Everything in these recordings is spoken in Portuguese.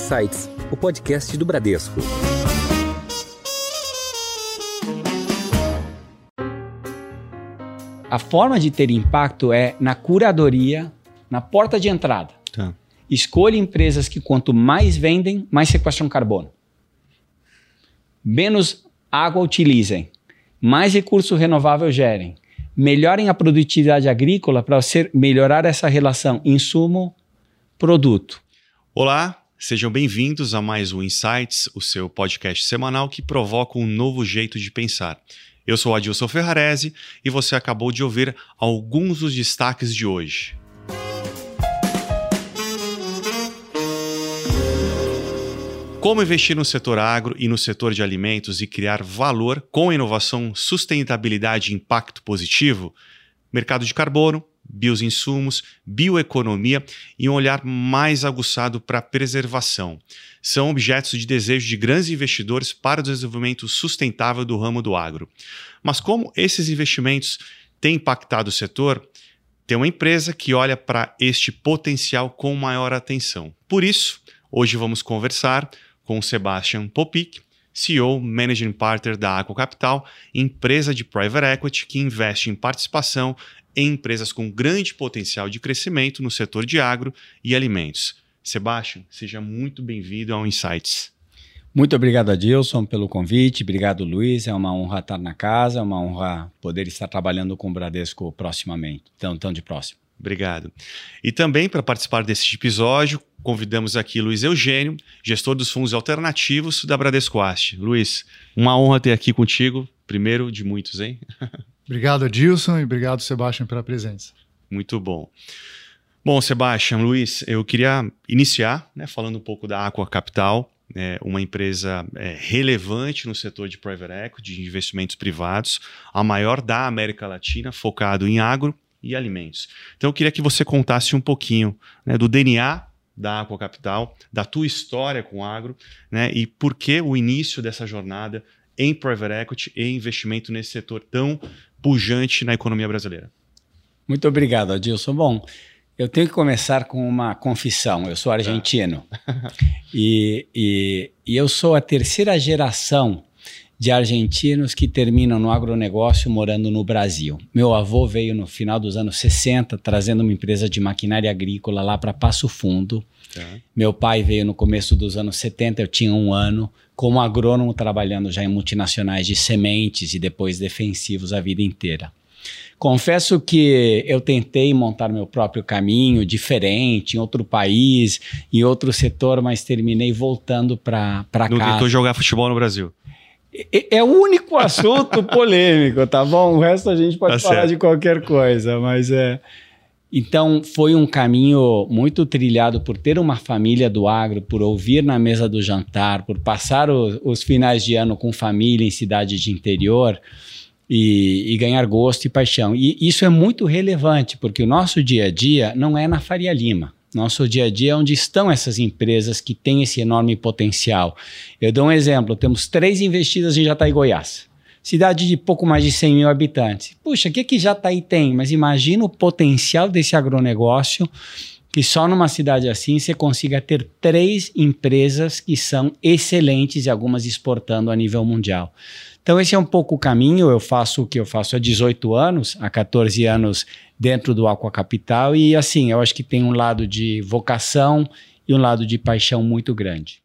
Insights, o podcast do Bradesco. A forma de ter impacto é na curadoria, na porta de entrada. Tá. Escolha empresas que quanto mais vendem, mais sequestram carbono. Menos água utilizem, mais recurso renovável gerem. Melhorem a produtividade agrícola para você melhorar essa relação insumo-produto. Olá, sejam bem-vindos a mais um Insights, o seu podcast semanal que provoca um novo jeito de pensar. Eu sou Adilson Ferrarese e você acabou de ouvir alguns dos destaques de hoje. Como investir no setor agro e no setor de alimentos e criar valor com inovação, sustentabilidade e impacto positivo? Mercado de carbono, bioinsumos, bioeconomia e um olhar mais aguçado para a preservação. São objetos de desejo de grandes investidores para o desenvolvimento sustentável do ramo do agro. Mas como esses investimentos têm impactado o setor? Tem uma empresa que olha para este potencial com maior atenção. Por isso, hoje vamos conversar com Sebastian Popik, CEO, Managing Partner da Aqua Capital, empresa de private equity que investe em participação em empresas com grande potencial de crescimento no setor de agro e alimentos. Sebastian, seja muito bem-vindo ao Insights. Muito obrigado, Adilson, pelo convite. Obrigado, Luiz. É uma honra estar na casa, é uma honra poder estar trabalhando com o Bradesco proximamente, tão, tão de próximo. Obrigado. E também para participar desse episódio, convidamos aqui Luiz Eugênio, gestor dos fundos alternativos da Bradesco Ast. Luiz, uma honra ter aqui contigo, primeiro de muitos, hein? Obrigado, Adilson, e obrigado, Sebastião, pela presença. Muito bom. Bom, Sebastião, Luiz, eu queria iniciar né, falando um pouco da Aqua Capital, é uma empresa é, relevante no setor de private equity, de investimentos privados, a maior da América Latina, focado em agro e alimentos. Então eu queria que você contasse um pouquinho né, do DNA da Aqua Capital, da tua história com o agro, né, e por que o início dessa jornada em private equity e investimento nesse setor tão pujante na economia brasileira. Muito obrigado, Adilson. Bom, eu tenho que começar com uma confissão. Eu sou argentino e, e, e eu sou a terceira geração de argentinos que terminam no agronegócio morando no Brasil. Meu avô veio no final dos anos 60 trazendo uma empresa de maquinária agrícola lá para Passo Fundo. Tá. Meu pai veio no começo dos anos 70, eu tinha um ano, como agrônomo trabalhando já em multinacionais de sementes e depois defensivos a vida inteira. Confesso que eu tentei montar meu próprio caminho, diferente, em outro país, em outro setor, mas terminei voltando para casa. Não tentou jogar futebol no Brasil? É o único assunto polêmico, tá bom? O resto a gente pode tá falar certo. de qualquer coisa, mas é. Então foi um caminho muito trilhado por ter uma família do agro, por ouvir na mesa do jantar, por passar o, os finais de ano com família em cidades de interior e, e, ganhar gosto e paixão. E isso é muito relevante, porque o nosso dia a dia não é na Faria Lima. Nosso dia a dia é onde estão essas empresas que têm esse enorme potencial. Eu dou um exemplo: temos três investidas em Jataí, Goiás. Cidade de pouco mais de 100 mil habitantes. Puxa, o que, que Jataí tem? Mas imagina o potencial desse agronegócio que só numa cidade assim você consiga ter três empresas que são excelentes e algumas exportando a nível mundial. Então, esse é um pouco o caminho. Eu faço o que eu faço há 18 anos, há 14 anos dentro do Aqua Capital, e assim, eu acho que tem um lado de vocação e um lado de paixão muito grande.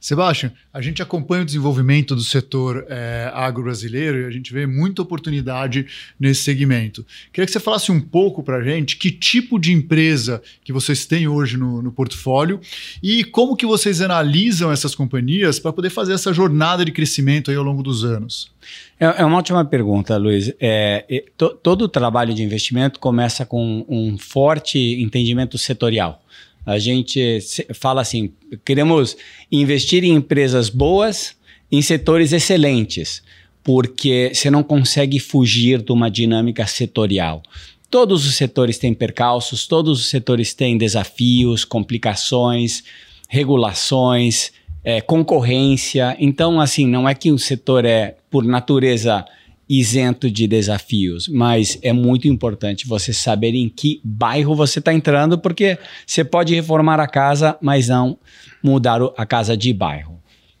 Sebastião, a gente acompanha o desenvolvimento do setor é, agro-brasileiro e a gente vê muita oportunidade nesse segmento. Queria que você falasse um pouco para a gente que tipo de empresa que vocês têm hoje no, no portfólio e como que vocês analisam essas companhias para poder fazer essa jornada de crescimento aí ao longo dos anos. É, é uma ótima pergunta, Luiz. É, to, todo o trabalho de investimento começa com um forte entendimento setorial. A gente fala assim: queremos investir em empresas boas, em setores excelentes, porque você não consegue fugir de uma dinâmica setorial. Todos os setores têm percalços, todos os setores têm desafios, complicações, regulações, é, concorrência. Então, assim, não é que o setor é, por natureza, isento de desafios, mas é muito importante você saber em que bairro você está entrando, porque você pode reformar a casa, mas não mudar a casa de bairro.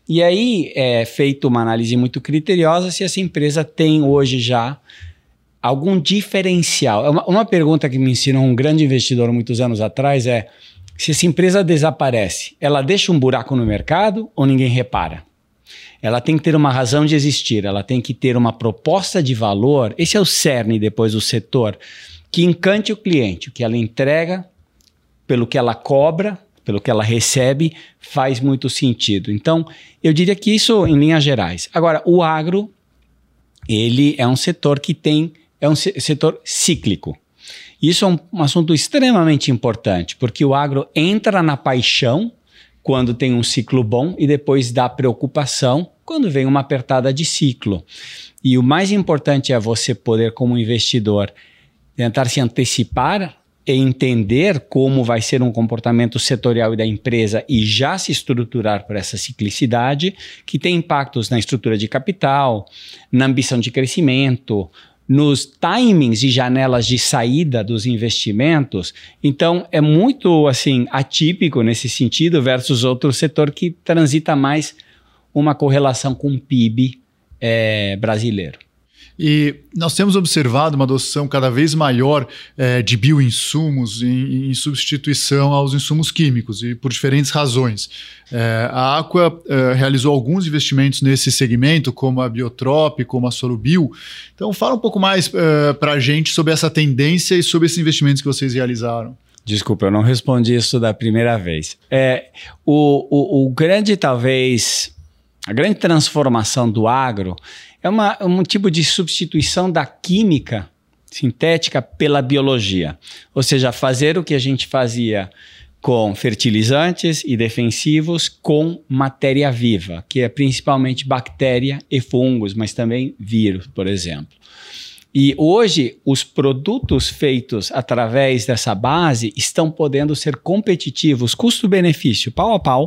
E aí é feita uma análise muito criteriosa se essa empresa tem hoje já algum diferencial. Uma, uma pergunta que me ensinou um grande investidor muitos anos atrás é se essa empresa desaparece, ela deixa um buraco no mercado ou ninguém repara? Ela tem que ter uma razão de existir, ela tem que ter uma proposta de valor. Esse é o cerne depois do setor que encante o cliente, o que ela entrega, pelo que ela cobra, pelo que ela recebe, faz muito sentido. Então, eu diria que isso em linhas gerais. Agora, o agro, ele é um setor que tem, é um setor cíclico. Isso é um, um assunto extremamente importante, porque o agro entra na paixão quando tem um ciclo bom e depois dá preocupação quando vem uma apertada de ciclo. E o mais importante é você poder, como investidor, tentar se antecipar e entender como vai ser um comportamento setorial da empresa e já se estruturar para essa ciclicidade, que tem impactos na estrutura de capital, na ambição de crescimento, nos timings e janelas de saída dos investimentos. Então, é muito assim atípico nesse sentido versus outro setor que transita mais uma correlação com o PIB é, brasileiro. E nós temos observado uma adoção cada vez maior é, de bioinsumos em, em, substituição aos insumos químicos, e por diferentes razões. É, a Aqua é, realizou alguns investimentos nesse segmento, como a Biotrop, como a Solubio. Então, fala um pouco mais para a gente sobre essa tendência e sobre esses investimentos que vocês realizaram. Desculpa, eu não respondi isso da primeira vez. É, o, o, o grande, talvez, a grande transformação do agro é uma, um tipo de substituição da química sintética pela biologia. Ou seja, fazer o que a gente fazia com fertilizantes e defensivos com matéria viva, que é principalmente bactéria e fungos, mas também vírus, por exemplo. E hoje, os produtos feitos através dessa base estão podendo ser competitivos, custo-benefício, pau a pau,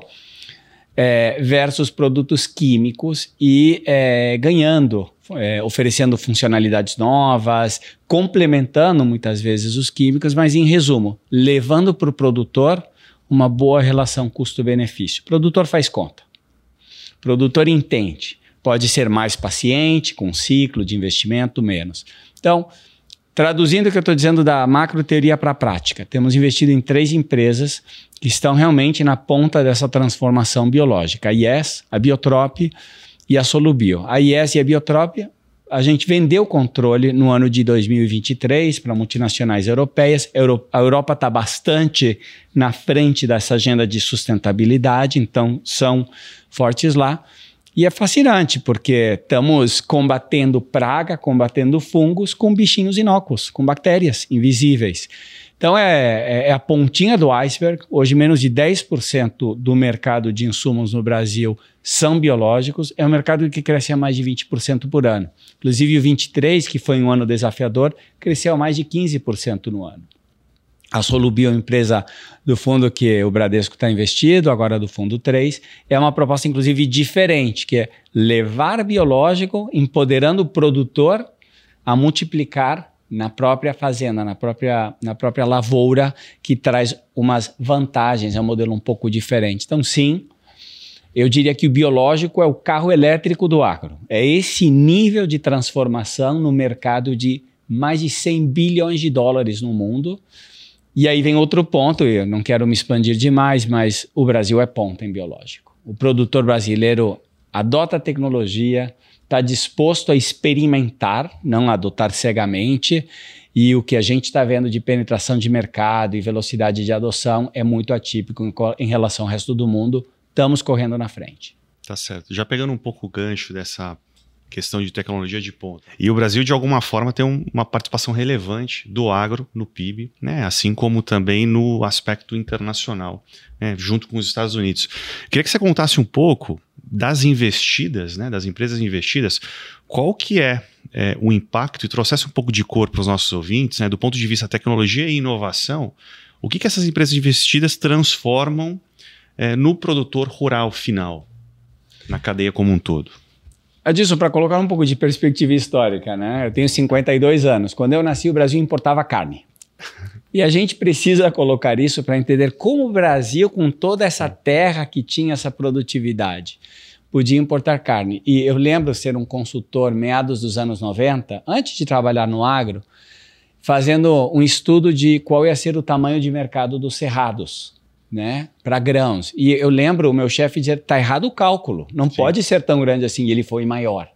é, versus produtos químicos e é, ganhando, é, oferecendo funcionalidades novas, complementando muitas vezes os químicos, mas em resumo, levando para o produtor uma boa relação custo-benefício. O produtor faz conta. O produtor entende. Pode ser mais paciente, com ciclo de investimento, menos. Então, Traduzindo o que eu estou dizendo da macro teoria para a prática, temos investido em três empresas que estão realmente na ponta dessa transformação biológica: a IES, a Biotrop e a Solubio. A IES e a Biotrop, a gente vendeu o controle no ano de 2023 para multinacionais europeias. A Europa está bastante na frente dessa agenda de sustentabilidade, então são fortes lá. E é fascinante, porque estamos combatendo praga, combatendo fungos com bichinhos inócuos, com bactérias invisíveis. Então é, é, é a pontinha do iceberg. Hoje, menos de 10% do mercado de insumos no Brasil são biológicos. É um mercado que cresce a mais de 20% por ano. Inclusive, o 23, que foi um ano desafiador, cresceu a mais de 15% no ano. A Solubio, empresa do fundo que o Bradesco está investido, agora do fundo 3, é uma proposta, inclusive, diferente, que é levar biológico, empoderando o produtor a multiplicar na própria fazenda, na própria, na própria lavoura, que traz umas vantagens, é um modelo um pouco diferente. Então, sim, eu diria que o biológico é o carro elétrico do agro. É esse nível de transformação no mercado de mais de 100 bilhões de dólares no mundo e aí vem outro ponto, eu não quero me expandir demais, mas o Brasil é ponta em biológico. O produtor brasileiro adota a tecnologia, está disposto a experimentar, não adotar cegamente, e o que a gente está vendo de penetração de mercado e velocidade de adoção é muito atípico em, em relação ao resto do mundo. Estamos correndo na frente. Tá certo. Já pegando um pouco o gancho dessa questão de tecnologia de ponta. E o Brasil, de alguma forma, tem um, uma participação relevante do agro no PIB, né? assim como também no aspecto internacional, né? junto com os Estados Unidos. Queria que você contasse um pouco das investidas, né? das empresas investidas, qual que é, é o impacto e trouxesse um pouco de cor para os nossos ouvintes, né? do ponto de vista tecnologia e inovação, o que, que essas empresas investidas transformam é, no produtor rural final, na cadeia como um todo? Adilson, para colocar um pouco de perspectiva histórica, né? Eu tenho 52 anos. Quando eu nasci, o Brasil importava carne. E a gente precisa colocar isso para entender como o Brasil, com toda essa terra que tinha essa produtividade, podia importar carne. E eu lembro ser um consultor meados dos anos 90, antes de trabalhar no agro, fazendo um estudo de qual ia ser o tamanho de mercado dos cerrados né, para grãos. E eu lembro o meu chefe dizer: tá errado o cálculo, não Sim. pode ser tão grande assim. E ele foi maior.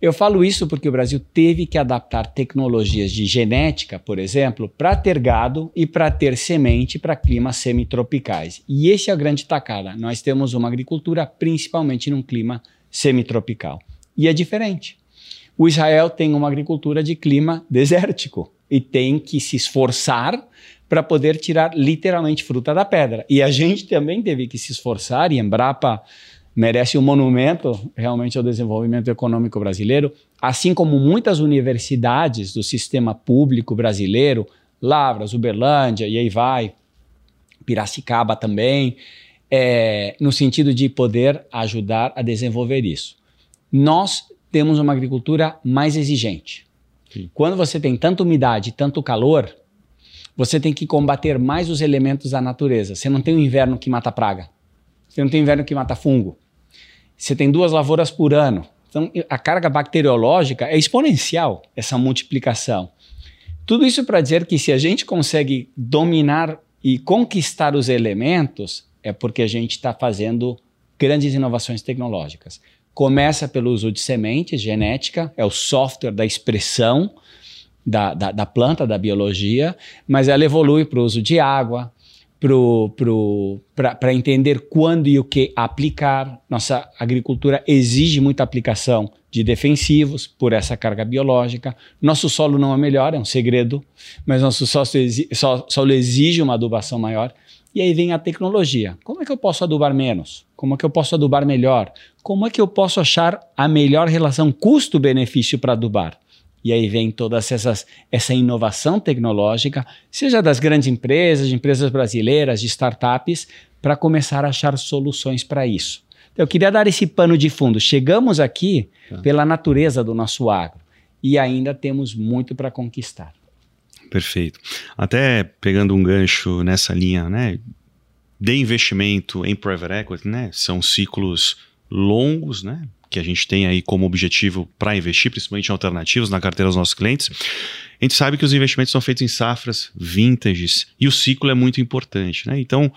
Eu falo isso porque o Brasil teve que adaptar tecnologias de genética, por exemplo, para ter gado e para ter semente para climas semitropicais. E esse é a grande tacada. Nós temos uma agricultura principalmente num clima semitropical. E é diferente. O Israel tem uma agricultura de clima desértico e tem que se esforçar para poder tirar literalmente fruta da pedra. E a gente também teve que se esforçar, e Embrapa merece um monumento realmente ao desenvolvimento econômico brasileiro, assim como muitas universidades do sistema público brasileiro, Lavras, Uberlândia, e aí vai, Piracicaba também, é, no sentido de poder ajudar a desenvolver isso. Nós temos uma agricultura mais exigente. Sim. Quando você tem tanta umidade, tanto calor, você tem que combater mais os elementos da natureza. Você não tem um inverno que mata praga. Você não tem um inverno que mata fungo. Você tem duas lavouras por ano. Então, a carga bacteriológica é exponencial, essa multiplicação. Tudo isso para dizer que se a gente consegue dominar e conquistar os elementos, é porque a gente está fazendo grandes inovações tecnológicas. Começa pelo uso de sementes, genética, é o software da expressão da, da, da planta, da biologia, mas ela evolui para o uso de água, para entender quando e o que aplicar. Nossa agricultura exige muita aplicação de defensivos por essa carga biológica. Nosso solo não é melhor, é um segredo, mas nosso solo exige, solo exige uma adubação maior. E aí vem a tecnologia. Como é que eu posso adubar menos? Como é que eu posso adubar melhor? Como é que eu posso achar a melhor relação custo-benefício para adubar? E aí vem toda essas, essa inovação tecnológica, seja das grandes empresas, de empresas brasileiras, de startups, para começar a achar soluções para isso. Então, eu queria dar esse pano de fundo. Chegamos aqui tá. pela natureza do nosso agro e ainda temos muito para conquistar. Perfeito. Até pegando um gancho nessa linha, né, de investimento em private equity, né, são ciclos longos, né, que a gente tem aí como objetivo para investir, principalmente em alternativos na carteira dos nossos clientes, a gente sabe que os investimentos são feitos em safras, vintages, e o ciclo é muito importante. Né? Então,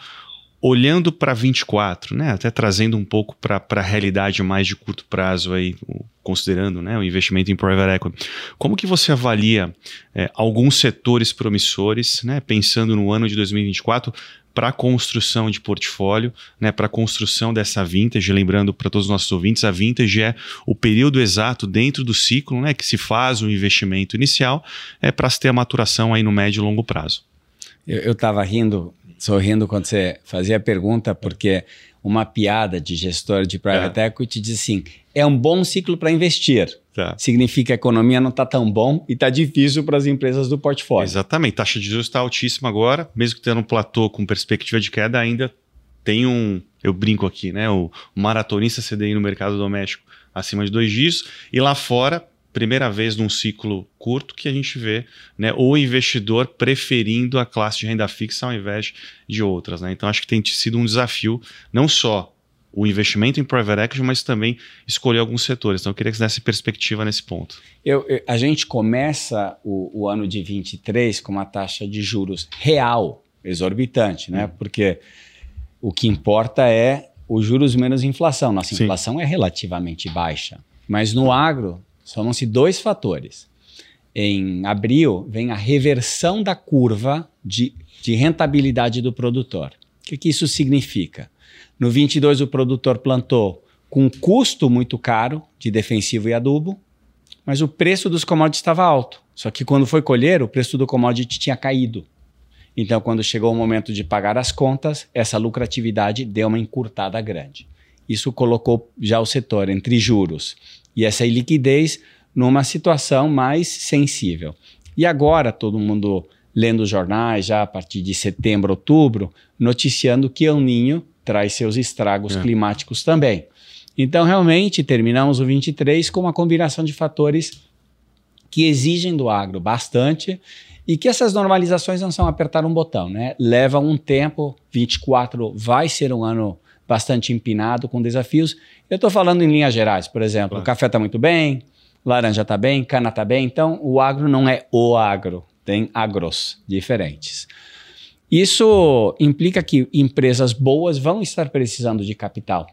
olhando para 24, né, até trazendo um pouco para a realidade mais de curto prazo, aí, considerando né, o investimento em private equity, como que você avalia é, alguns setores promissores, né, pensando no ano de 2024, para a construção de portfólio, né, para a construção dessa vintage. Lembrando para todos os nossos ouvintes, a vintage é o período exato dentro do ciclo né, que se faz o investimento inicial é, para se ter a maturação aí no médio e longo prazo. Eu estava rindo, sorrindo quando você fazia a pergunta, porque uma piada de gestor de private é. equity diz assim: é um bom ciclo para investir. Tá. Significa que a economia não está tão bom e está difícil para as empresas do portfólio. Exatamente. Taxa de juros está altíssima agora, mesmo que tendo um platô com perspectiva de queda, ainda tem um. Eu brinco aqui, né? O maratonista CDI no mercado doméstico acima de dois dias. E lá fora, primeira vez num ciclo curto que a gente vê né, o investidor preferindo a classe de renda fixa ao invés de outras. Né? Então acho que tem sido um desafio não só o investimento em private equity, mas também escolher alguns setores. Então, eu queria que você desse perspectiva nesse ponto. Eu, eu, a gente começa o, o, ano de 23 com uma taxa de juros real exorbitante, né? Hum. Porque o que importa é os juros menos inflação. Nossa Sim. inflação é relativamente baixa. Mas no agro, somam-se dois fatores. Em abril, vem a reversão da curva de, de rentabilidade do produtor. O que, que isso significa? No 22, o produtor plantou com um custo muito caro de defensivo e adubo, mas o preço dos commodities estava alto. Só que quando foi colher, o preço do commodity tinha caído. Então, quando chegou o momento de pagar as contas, essa lucratividade deu uma encurtada grande. Isso colocou já o setor entre juros e essa iliquidez numa situação mais sensível. E agora, todo mundo lendo os jornais, já a partir de setembro, outubro, noticiando que El Ninho traz seus estragos é. climáticos também. Então, realmente, terminamos o 23 com uma combinação de fatores que exigem do agro bastante e que essas normalizações não são apertar um botão, né? Leva um tempo, 24 vai ser um ano bastante empinado, com desafios. Eu estou falando em linhas gerais, por exemplo, claro. o café está muito bem, laranja está bem, cana está bem, então o agro não é o agro, tem agros diferentes. Isso implica que empresas boas vão estar precisando de capital.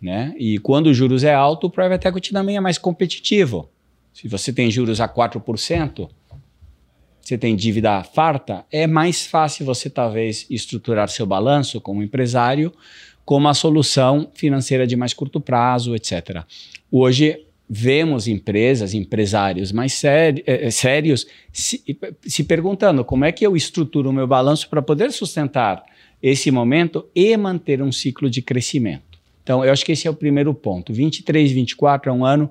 Né? E quando os juros é alto, o private equity também é mais competitivo. Se você tem juros a 4%, você tem dívida farta, é mais fácil você talvez estruturar seu balanço como empresário com uma solução financeira de mais curto prazo, etc. Hoje vemos empresas, empresários mais séri é, sérios se, se perguntando como é que eu estruturo o meu balanço para poder sustentar esse momento e manter um ciclo de crescimento. Então, eu acho que esse é o primeiro ponto. 23, 24 é um ano,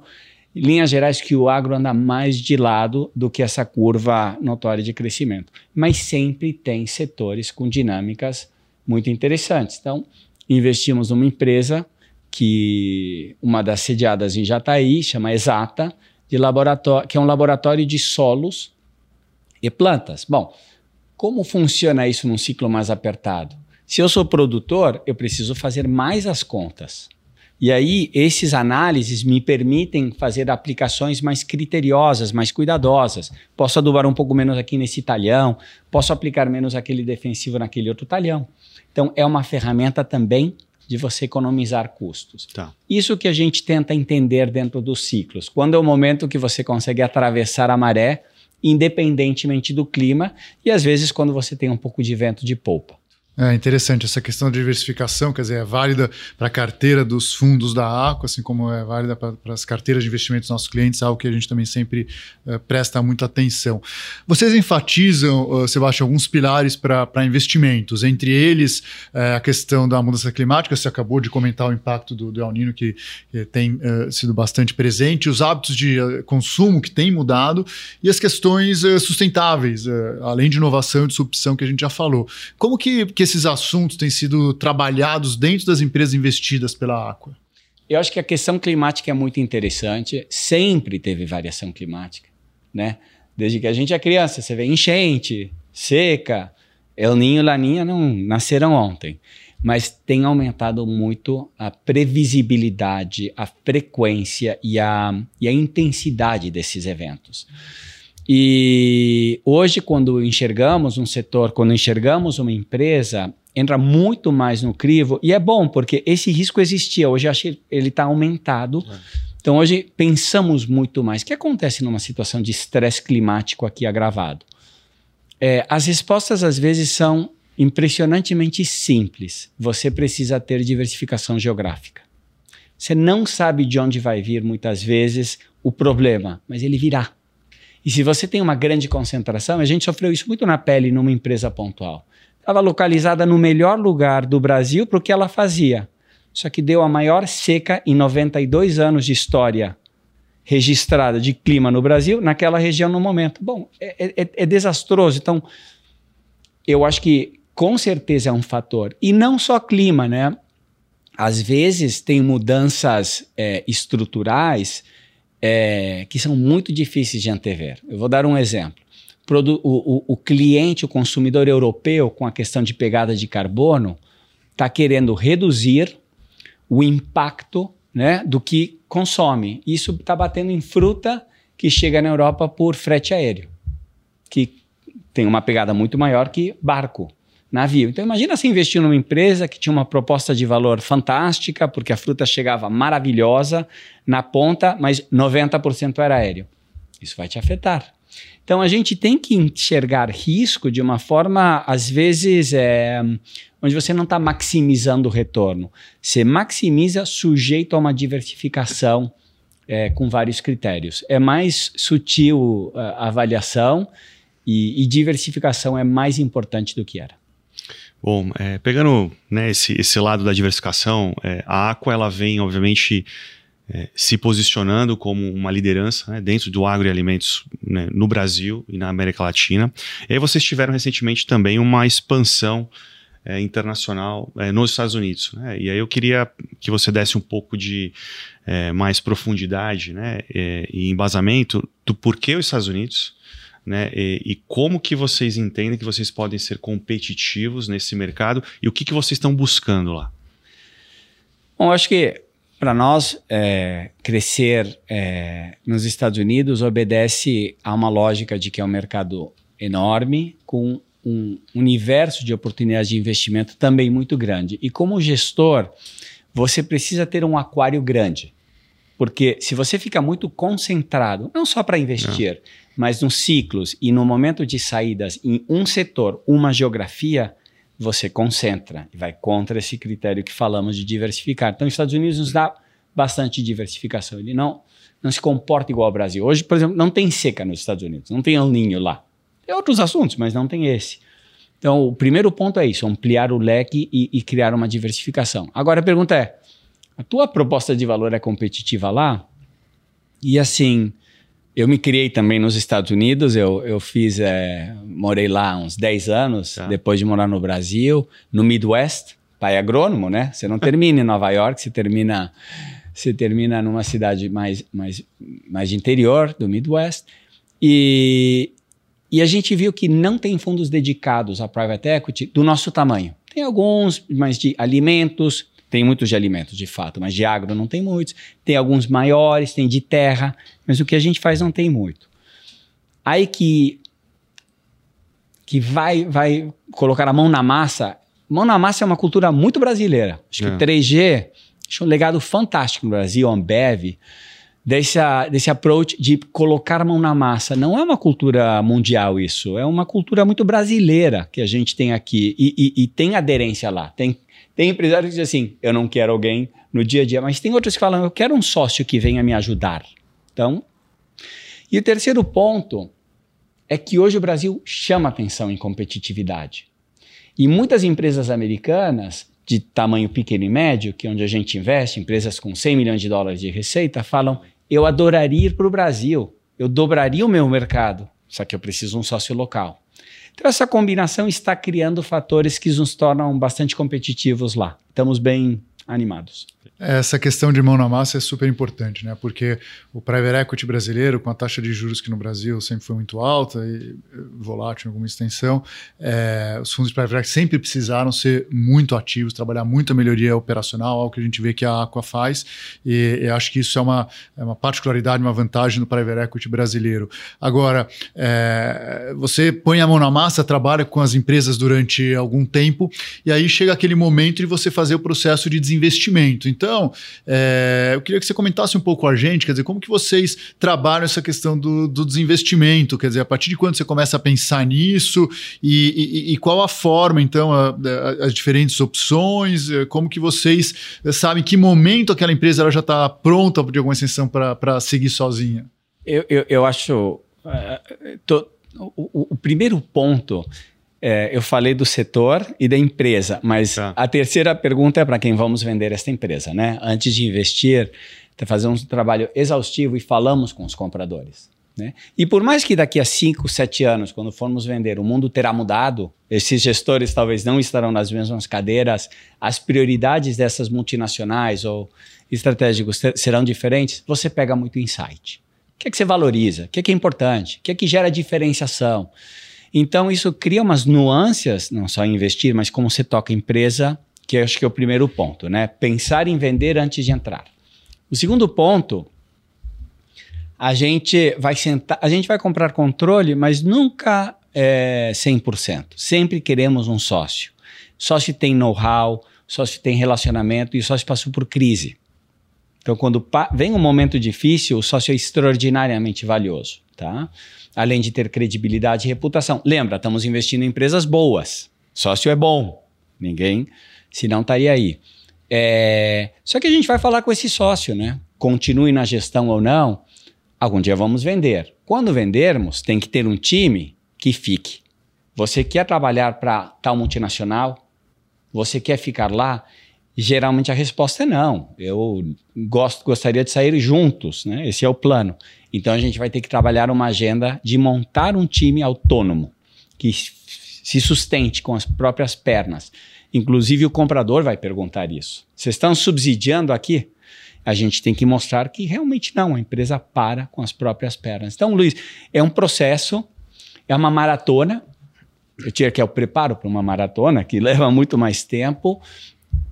em linhas gerais, que o agro anda mais de lado do que essa curva notória de crescimento. Mas sempre tem setores com dinâmicas muito interessantes. Então, investimos numa empresa que uma das sediadas em Jataí, chama Exata, de laboratório, que é um laboratório de solos e plantas. Bom, como funciona isso num ciclo mais apertado? Se eu sou produtor, eu preciso fazer mais as contas. E aí, esses análises me permitem fazer aplicações mais criteriosas, mais cuidadosas. Posso adubar um pouco menos aqui nesse talhão, posso aplicar menos aquele defensivo naquele outro talhão. Então, é uma ferramenta também de você economizar custos. Tá. Isso que a gente tenta entender dentro dos ciclos. Quando é o momento que você consegue atravessar a maré, independentemente do clima, e às vezes quando você tem um pouco de vento de polpa. É interessante essa questão de diversificação, quer dizer, é válida para a carteira dos fundos da Aqua, assim como é válida para as carteiras de investimentos dos nossos clientes, algo que a gente também sempre uh, presta muita atenção. Vocês enfatizam, uh, Sebastião, alguns pilares para investimentos, entre eles uh, a questão da mudança climática, você acabou de comentar o impacto do, do El Nino que, que tem sido bastante presente, os hábitos de consumo que têm mudado e as questões sustentáveis, além de inovação e disrupção que a gente já falou. Como que que esses assuntos têm sido trabalhados dentro das empresas investidas pela Aqua? Eu acho que a questão climática é muito interessante. Sempre teve variação climática, né? Desde que a gente é criança, você vê enchente, seca, El Ninho e Laninha não nasceram ontem, mas tem aumentado muito a previsibilidade, a frequência e a, e a intensidade desses eventos. E hoje, quando enxergamos um setor, quando enxergamos uma empresa, entra muito mais no crivo. E é bom, porque esse risco existia. Hoje acho que ele está aumentado. É. Então, hoje pensamos muito mais. O que acontece numa situação de estresse climático aqui agravado? É, as respostas, às vezes, são impressionantemente simples. Você precisa ter diversificação geográfica. Você não sabe de onde vai vir, muitas vezes, o problema, mas ele virá. E se você tem uma grande concentração, a gente sofreu isso muito na pele numa empresa pontual. Estava localizada no melhor lugar do Brasil para o que ela fazia. Só que deu a maior seca em 92 anos de história registrada de clima no Brasil, naquela região no momento. Bom, é, é, é desastroso. Então, eu acho que com certeza é um fator. E não só clima, né? Às vezes tem mudanças é, estruturais é, que são muito difíceis de antever. Eu vou dar um exemplo. O, o, o cliente, o consumidor europeu, com a questão de pegada de carbono, está querendo reduzir o impacto né, do que consome. Isso está batendo em fruta que chega na Europa por frete aéreo, que tem uma pegada muito maior que barco navio. Então imagina você investir numa empresa que tinha uma proposta de valor fantástica, porque a fruta chegava maravilhosa na ponta, mas 90% era aéreo. Isso vai te afetar. Então a gente tem que enxergar risco de uma forma, às vezes, é, onde você não está maximizando o retorno. Você maximiza sujeito a uma diversificação é, com vários critérios. É mais sutil a avaliação e, e diversificação é mais importante do que era. Bom, é, pegando né, esse, esse lado da diversificação, é, a Aqua ela vem, obviamente, é, se posicionando como uma liderança né, dentro do agroalimentos né, no Brasil e na América Latina. E aí vocês tiveram recentemente também uma expansão é, internacional é, nos Estados Unidos. Né? E aí eu queria que você desse um pouco de é, mais profundidade né, é, e embasamento do porquê os Estados Unidos né, e, e, como que vocês entendem que vocês podem ser competitivos nesse mercado e o que, que vocês estão buscando lá. Bom, acho que para nós, é, crescer é, nos Estados Unidos obedece a uma lógica de que é um mercado enorme, com um universo de oportunidades de investimento também muito grande. E como gestor, você precisa ter um aquário grande. Porque se você fica muito concentrado, não só para investir, é. Mas nos ciclos e no momento de saídas em um setor, uma geografia, você concentra e vai contra esse critério que falamos de diversificar. Então, os Estados Unidos nos dá bastante diversificação. Ele não, não se comporta igual ao Brasil. Hoje, por exemplo, não tem seca nos Estados Unidos, não tem El Ninho lá. Tem outros assuntos, mas não tem esse. Então, o primeiro ponto é isso, ampliar o leque e, e criar uma diversificação. Agora, a pergunta é, a tua proposta de valor é competitiva lá? E assim, eu me criei também nos Estados Unidos, eu, eu fiz, é, morei lá uns 10 anos, tá. depois de morar no Brasil, no Midwest, pai agrônomo, né? Você não termina em Nova York, você termina, você termina numa cidade mais, mais, mais de interior do Midwest. E, e a gente viu que não tem fundos dedicados a private equity do nosso tamanho. Tem alguns, mas de alimentos, tem muitos de alimentos, de fato, mas de agro não tem muitos. Tem alguns maiores, tem de terra, mas o que a gente faz não tem muito. Aí que que vai vai colocar a mão na massa. Mão na massa é uma cultura muito brasileira. Acho é. que 3G é um legado fantástico no Brasil, Ambev, desse, desse approach de colocar a mão na massa. Não é uma cultura mundial isso, é uma cultura muito brasileira que a gente tem aqui e, e, e tem aderência lá. Tem tem empresário que diz assim: eu não quero alguém no dia a dia, mas tem outros que falam: eu quero um sócio que venha me ajudar. Então, e o terceiro ponto é que hoje o Brasil chama atenção em competitividade. E muitas empresas americanas de tamanho pequeno e médio, que é onde a gente investe, empresas com 100 milhões de dólares de receita, falam: eu adoraria ir para o Brasil, eu dobraria o meu mercado, só que eu preciso de um sócio local. Então, essa combinação está criando fatores que nos tornam bastante competitivos lá. Estamos bem animados. Essa questão de mão na massa é super importante, né? Porque o private equity brasileiro, com a taxa de juros que no Brasil sempre foi muito alta e eh, volátil em alguma extensão, é, os fundos de private equity sempre precisaram ser muito ativos, trabalhar muito a melhoria operacional, algo que a gente vê que a Aqua faz, e, e acho que isso é uma, é uma particularidade, uma vantagem no private equity brasileiro. Agora, é, você põe a mão na massa, trabalha com as empresas durante algum tempo, e aí chega aquele momento de você fazer o processo de desinvestimento. Então, então, é, eu queria que você comentasse um pouco com a gente, quer dizer, como que vocês trabalham essa questão do, do desinvestimento, quer dizer, a partir de quando você começa a pensar nisso e, e, e qual a forma, então, a, a, as diferentes opções, é, como que vocês sabem que momento aquela empresa ela já está pronta de alguma extensão para seguir sozinha? Eu, eu, eu acho... Uh, tô, o, o, primeiro ponto é, eu falei do setor e da empresa, mas tá. a terceira pergunta é para quem vamos vender esta empresa, né? Antes de investir, fazer um trabalho exaustivo e falamos com os compradores. Né? E por mais que daqui a 5, 7 anos, quando formos vender, o mundo terá mudado, esses gestores talvez não estarão nas mesmas cadeiras, as prioridades dessas multinacionais ou estratégicos serão diferentes, você pega muito insight. O que é que você valoriza? O que é que é importante? O que é que gera diferenciação? Então, isso cria umas nuances, não só em investir, mas como você toca empresa, que eu acho que é o primeiro ponto, né? Pensar em vender antes de entrar. O segundo ponto, a gente vai sentar, a gente vai comprar controle, mas nunca é 100%. Sempre queremos um sócio. Sócio tem know-how, sócio tem relacionamento e sócio passou por crise. Então, quando vem um momento difícil, o sócio é extraordinariamente valioso, tá? Além de ter credibilidade e reputação. Lembra, estamos investindo em empresas boas. Sócio é bom. Ninguém, se não estaria aí. É, só que a gente vai falar com esse sócio, né? Continue na gestão ou não, algum dia vamos vender. Quando vendermos, tem que ter um time que fique. Você quer trabalhar para tal multinacional? Você quer ficar lá? Geralmente a resposta é não. Eu gosto, gostaria de sair juntos, né? Esse é o plano. Então a gente vai ter que trabalhar uma agenda de montar um time autônomo, que se sustente com as próprias pernas. Inclusive, o comprador vai perguntar isso. Vocês estão subsidiando aqui? A gente tem que mostrar que realmente não, a empresa para com as próprias pernas. Então, Luiz, é um processo, é uma maratona. Eu tinha que é o preparo para uma maratona, que leva muito mais tempo.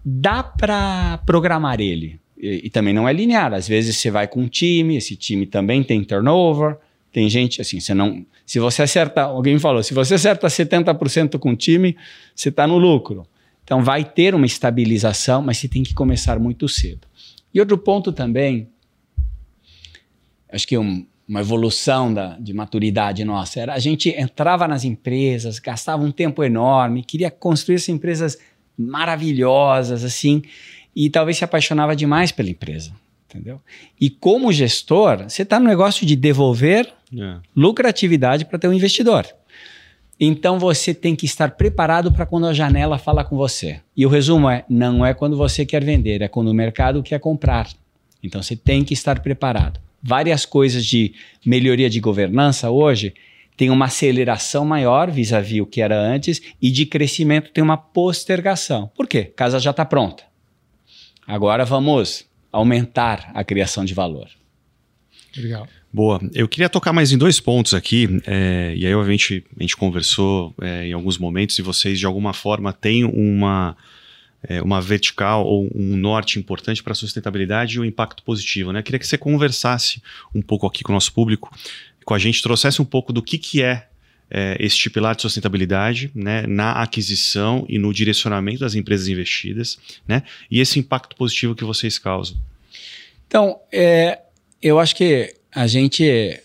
Dá para programar ele. E, e, também não é linear. Às vezes você vai com um time, esse time também tem turnover. Tem gente assim, você não. Se você acerta, alguém me falou, se você acerta 70% com o time, você está no lucro. Então vai ter uma estabilização, mas você tem que começar muito cedo. E outro ponto também, acho que um, uma evolução da, de maturidade nossa, era a gente entrava nas empresas, gastava um tempo enorme, queria construir essas empresas maravilhosas, assim, e talvez se apaixonava demais pela empresa, entendeu? E como gestor, você está no negócio de devolver é. lucratividade para ter um investidor. Então você tem que estar preparado para quando a janela fala com você. E o resumo é: não é quando você quer vender, é quando o mercado quer comprar. Então você tem que estar preparado. Várias coisas de melhoria de governança hoje tem uma aceleração maior vis-à-vis -vis o que era antes e de crescimento tem uma postergação. Por quê? A casa já está pronta. Agora vamos aumentar a criação de valor. Legal. Boa. Eu queria tocar mais em dois pontos aqui, é, e aí obviamente a gente conversou é, em alguns momentos e vocês de alguma forma têm uma, é, uma vertical ou um norte importante para a sustentabilidade e o impacto positivo. Né? Eu queria que você conversasse um pouco aqui com o nosso público, com a gente, trouxesse um pouco do que, que é, é este pilar de sustentabilidade né, na aquisição e no direcionamento das empresas investidas, né, e esse impacto positivo que vocês causam. Então, é, eu acho que a gente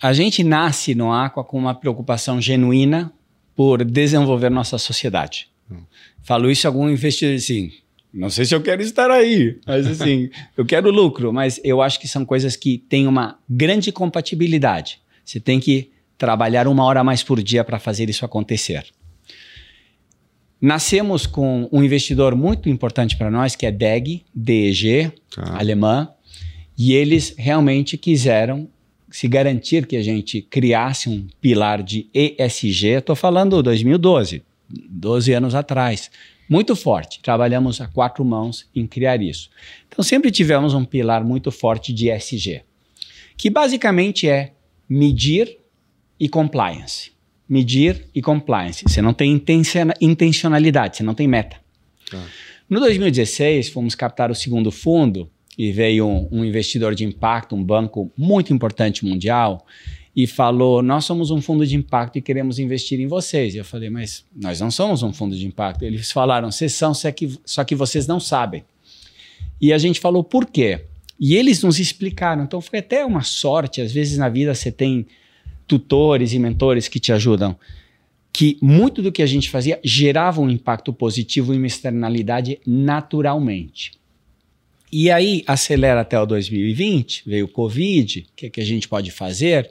a gente nasce no Aqua com uma preocupação genuína por desenvolver nossa sociedade. Hum. Falo isso a algum investidor assim, não sei se eu quero estar aí, mas assim, eu quero lucro, mas eu acho que são coisas que têm uma grande compatibilidade. Você tem que trabalhar uma hora mais por dia para fazer isso acontecer. Nascemos com um investidor muito importante para nós, que é DEG, DEG, tá. alemã, e eles realmente quiseram se garantir que a gente criasse um pilar de ESG. Estou falando 2012, 12 anos atrás. Muito forte. Trabalhamos a quatro mãos em criar isso. Então, sempre tivemos um pilar muito forte de ESG, que basicamente é medir e compliance. Medir e compliance. Você não tem intencionalidade, você não tem meta. Ah. No 2016, fomos captar o segundo fundo e veio um, um, investidor de impacto, um banco muito importante mundial, e falou: Nós somos um fundo de impacto e queremos investir em vocês. E eu falei: Mas nós não somos um fundo de impacto. Eles falaram: Vocês são, só que, só que vocês não sabem. E a gente falou: Por quê? E eles nos explicaram. Então foi até uma sorte. Às vezes na vida você tem tutores e mentores que te ajudam. Que muito do que a gente fazia gerava um impacto positivo e uma externalidade naturalmente. E aí acelera até o 2020, veio o Covid, o que, é que a gente pode fazer?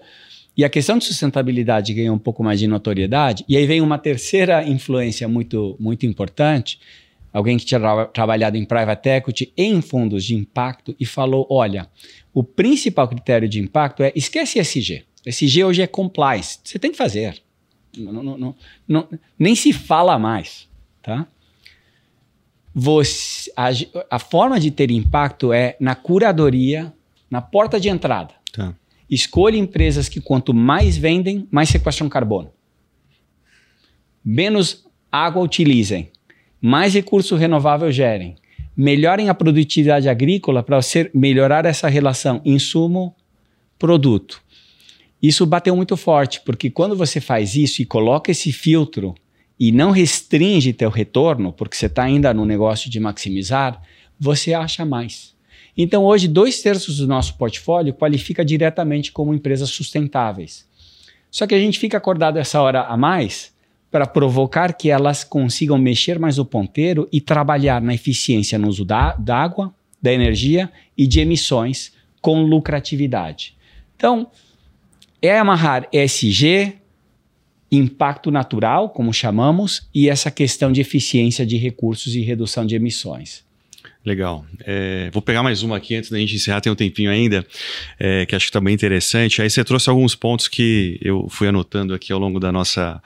E a questão de sustentabilidade ganhou um pouco mais de notoriedade. E aí vem uma terceira influência muito, muito importante. Alguém que tinha tra trabalhado em private equity em fundos de impacto e falou: olha, o principal critério de impacto é esquece SG. SG hoje é compliance. Você tem que fazer. Não, não, não, nem se fala mais. Tá? você, a, a, forma de ter impacto é na curadoria, na porta de entrada. Tá. Escolha empresas que quanto mais vendem, mais sequestram carbono. Menos água utilizem, mais recurso renovável gerem. Melhorem a produtividade agrícola para melhorar essa relação insumo-produto. Isso bateu muito forte, porque quando você faz isso e coloca esse filtro e não restringe teu retorno, porque você está ainda no negócio de maximizar, você acha mais. Então, hoje, dois terços do nosso portfólio qualifica diretamente como empresas sustentáveis. Só que a gente fica acordado essa hora a mais para provocar que elas consigam mexer mais o ponteiro e trabalhar na eficiência no uso da, da água, da energia e de emissões com lucratividade. Então, é amarrar ESG, impacto natural, como chamamos, e essa questão de eficiência de recursos e redução de emissões. Legal. É, vou pegar mais uma aqui antes da gente encerrar, tem um tempinho ainda, é, que acho que também tá interessante. Aí você trouxe alguns pontos que eu fui anotando aqui ao longo da nossa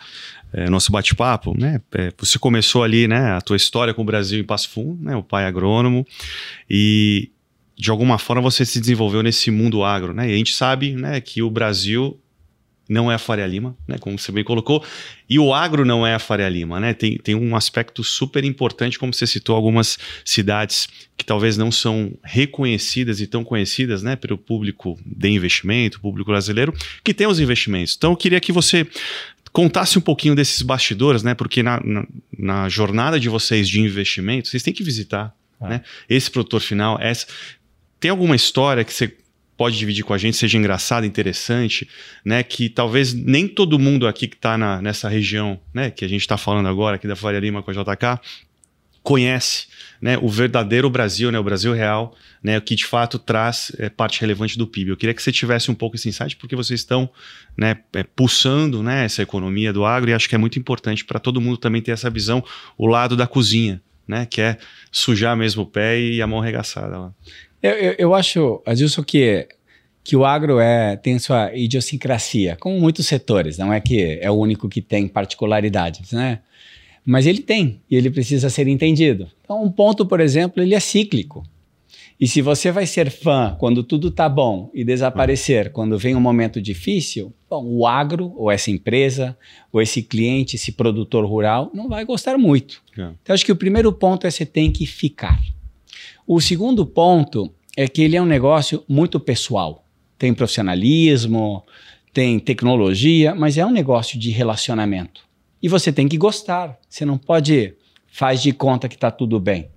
é, nosso bate-papo, né? É, você começou ali, né, a tua história com o Brasil em Passo Fundo, né, o pai agrônomo, e de alguma forma você se desenvolveu nesse mundo agro, né? E a gente sabe, né, que o Brasil não é a Faria Lima, né, como você bem colocou, e o agro não é a Faria Lima, né? Tem, tem um aspecto super importante, como você citou, algumas cidades que talvez não são reconhecidas e tão conhecidas, né, pelo público de investimento, público brasileiro, que tem os investimentos. Então, eu queria que você contasse um pouquinho desses bastidores, né? Porque na, na, na jornada de vocês de investimento, vocês têm que visitar, ah. né? Esse produtor final, essa. Tem alguma história que você pode dividir com a gente, seja engraçada, interessante, né? Que talvez nem todo mundo aqui que está nessa região, né? Que a gente está falando agora, aqui da Faria Lima com a JK, conhece né, o verdadeiro Brasil, né, o Brasil real, né, o que de fato traz é, parte relevante do PIB. Eu queria que você tivesse um pouco esse insight, porque vocês estão né, é, pulsando né, essa economia do agro e acho que é muito importante para todo mundo também ter essa visão, o lado da cozinha, né, que é sujar mesmo o pé e a mão arregaçada. Lá. Eu, eu, eu acho, Adilson, que, que o agro é, tem sua idiosincrasia, como muitos setores, não é que é o único que tem particularidades, né? Mas ele tem, e ele precisa ser entendido. Então, um ponto, por exemplo, ele é cíclico. E se você vai ser fã quando tudo está bom e desaparecer quando vem um momento difícil, bom, o agro, ou essa empresa, ou esse cliente, esse produtor rural, não vai gostar muito. É. Então, acho que o primeiro ponto é você tem que ficar. O segundo ponto é que ele é um negócio muito pessoal. Tem profissionalismo, tem tecnologia, mas é um negócio de relacionamento. E você tem que gostar. Você não pode faz de conta que está tudo bem.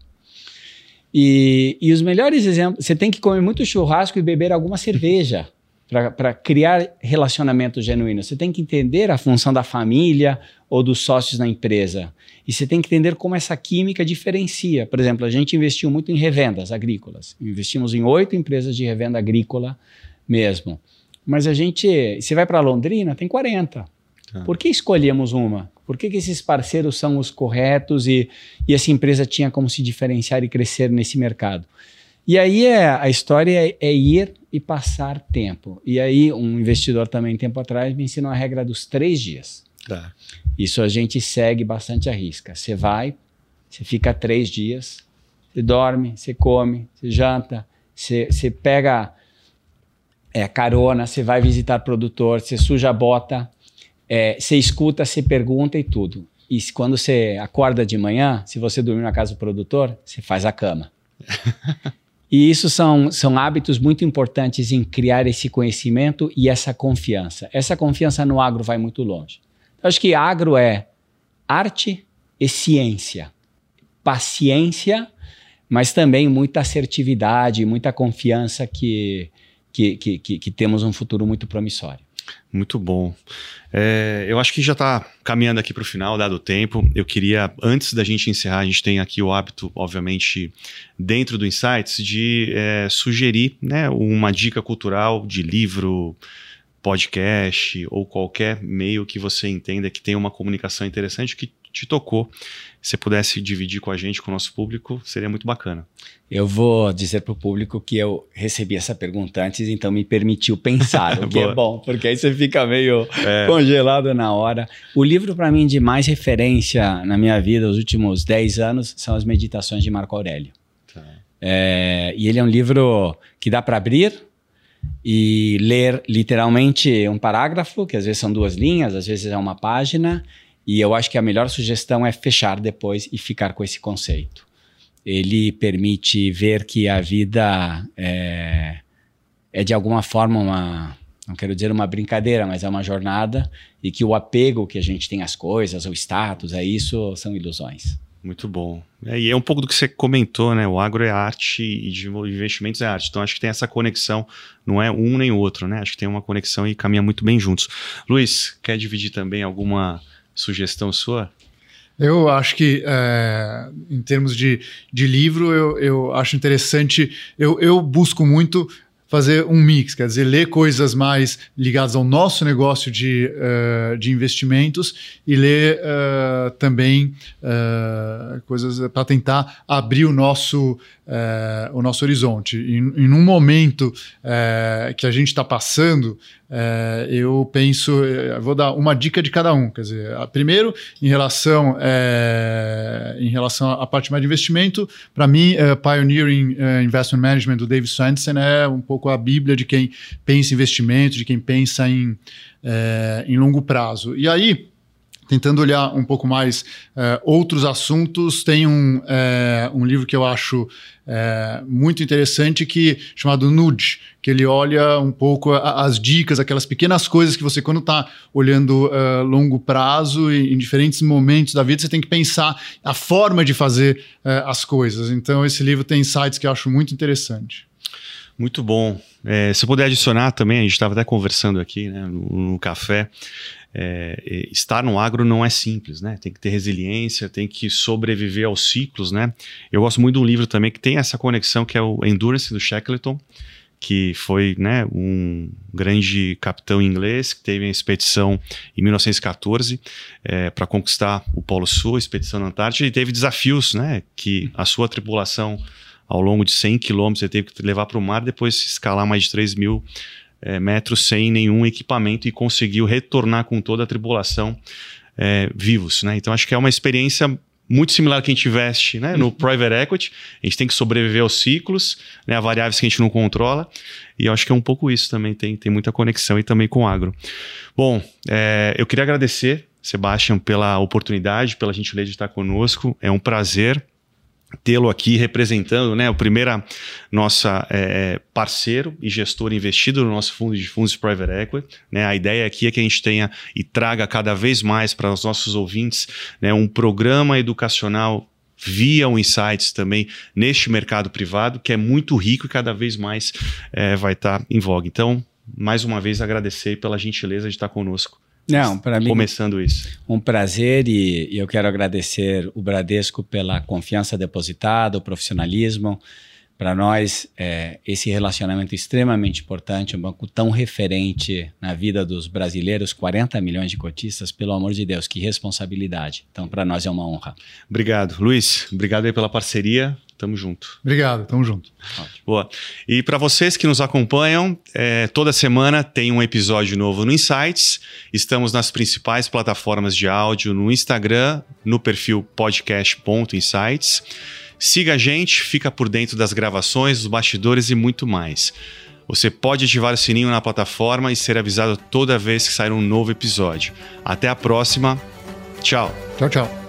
E, e, os melhores exemplos, você tem que comer muito churrasco e beber alguma cerveja para criar relacionamentos genuínos. Você tem que entender a função da família ou dos sócios na empresa. E você tem que entender como essa química diferencia. Por exemplo, a gente investiu muito em revendas agrícolas. Investimos em oito empresas de revenda agrícola mesmo. Mas a gente, você vai para Londrina, tem 40. Tá. Por que escolhemos uma? Por que, que esses parceiros são os corretos e, e essa empresa tinha como se diferenciar e crescer nesse mercado? E aí é, a história é, é, ir e passar tempo. E aí um investidor também, tempo atrás, me ensinou a regra dos três dias. Tá. Isso a gente segue bastante a risca. Você vai, você fica três dias, você dorme, você come, você janta, você, você pega é, carona, você vai visitar produtor, você suja a bota, é, você escuta, você pergunta e tudo. E quando você acorda de manhã, se você dormir na casa do produtor, você faz a cama. e isso são, são hábitos muito importantes em criar esse conhecimento e essa confiança. Essa confiança no agro vai muito longe. Eu acho que agro é arte e ciência, paciência, mas também muita assertividade, muita confiança que, que, que, que, que temos um futuro muito promissório. Muito bom. É, eu acho que já está caminhando aqui para o final, dado o tempo. Eu queria, antes da gente encerrar, a gente tem aqui o hábito, obviamente, dentro do Insights, de é, sugerir né, uma dica cultural de livro, podcast ou qualquer meio que você entenda que tem uma comunicação interessante que te tocou. Se pudesse dividir com a gente, com o nosso público, seria muito bacana. Eu vou dizer para o público que eu recebi essa pergunta antes, então me permitiu pensar, o que é bom, porque aí você fica meio é. congelado na hora. O livro, para mim, de mais referência na minha vida, os últimos 10 anos, são as Meditações de Marco Aurélio. Tá. É, e ele é um livro que dá para abrir, e ler literalmente um parágrafo, que às vezes são duas linhas, às vezes é uma página, e eu acho que a melhor sugestão é fechar depois e ficar com esse conceito. Ele permite ver que a vida é, é de alguma forma uma, não quero dizer uma brincadeira, mas é uma jornada e que o apego que a gente tem às coisas, ao status, a isso, são ilusões. Muito bom. É, e é um pouco do que você comentou, né? O agro é arte e de investimentos é arte. Então acho que tem essa conexão, não é um nem outro, né? Acho que tem uma conexão e caminha muito bem juntos. Luiz, quer dividir também alguma sugestão sua? Eu acho que, é, em termos de, de livro, eu, eu acho interessante. Eu, eu busco muito fazer um mix, quer dizer, ler coisas mais ligadas ao nosso negócio de, uh, de investimentos e ler uh, também uh, coisas para tentar abrir o nosso, o nosso horizonte. Em, em um momento que a gente está passando, é, eu penso, eu vou dar uma dica de cada um. Quer dizer, primeiro, em relação, é, em relação à parte mais de investimento, para mim, é, Pioneering é, Investment Management do Dave Swensen é um pouco a bíblia de quem pensa em investimento, de quem pensa em, é, em longo prazo. E aí, tentando olhar um pouco mais é, outros assuntos, tem um, é, um livro que eu acho é, muito interessante que chamado Nudge, que ele olha um pouco a, as dicas, aquelas pequenas coisas que você, quando está olhando longo prazo e em diferentes momentos da vida, você tem que pensar a forma de fazer as coisas. Então, esse livro tem insights que eu acho muito interessante. Muito bom. É, se eu puder adicionar também, a gente estava até conversando aqui né, no, no café é, estar no agro não é simples, né? Tem que ter resiliência, tem que sobreviver aos ciclos, né? Eu gosto muito de um livro também que tem essa conexão, que é o Endurance do Shackleton, que foi né, um grande capitão inglês que teve a expedição em 1914 é, para conquistar o Polo Sul, a expedição na Antártida, e teve desafios, né? Que a sua tripulação, ao longo de 100 quilômetros, teve que levar para o mar, depois escalar mais de 3 mil é, metros sem nenhum equipamento e conseguiu retornar com toda a tripulação é, vivos. Né? Então acho que é uma experiência muito similar que a gente investe né, no uhum. private equity. A gente tem que sobreviver aos ciclos, né, a variáveis que a gente não controla. E eu acho que é um pouco isso também, tem, tem muita conexão e também com o agro. Bom, é, eu queria agradecer, Sebastião, pela oportunidade, pela gentileza de estar conosco. É um prazer tê-lo aqui representando, né, o primeiro nossa é, parceiro e gestor investido no nosso fundo de fundos private equity. Né, a ideia aqui é que a gente tenha e traga cada vez mais para os nossos ouvintes né, um programa educacional via o Insights também neste mercado privado, que é muito rico e cada vez mais é, vai estar tá em voga. Então, mais uma vez, agradecer pela gentileza de estar conosco. Não, para mim. Começando isso. Um prazer e, e eu quero agradecer o Bradesco pela confiança depositada, o profissionalismo. Para nós, é, esse relacionamento é extremamente importante, um banco tão referente na vida dos brasileiros, 40 milhões de cotistas, pelo amor de Deus, que responsabilidade. Então, para nós é uma honra. Obrigado. Luiz, obrigado aí pela parceria. Tamo junto. Obrigado, tamo junto. Boa. E para vocês que nos acompanham, é, toda semana tem um episódio novo no Insights. Estamos nas principais plataformas de áudio, no Instagram, no perfil podcast.insights. Siga a gente, fica por dentro das gravações, dos bastidores e muito mais. Você pode ativar o sininho na plataforma e ser avisado toda vez que sair um novo episódio. Até a próxima. Tchau. Tchau, tchau.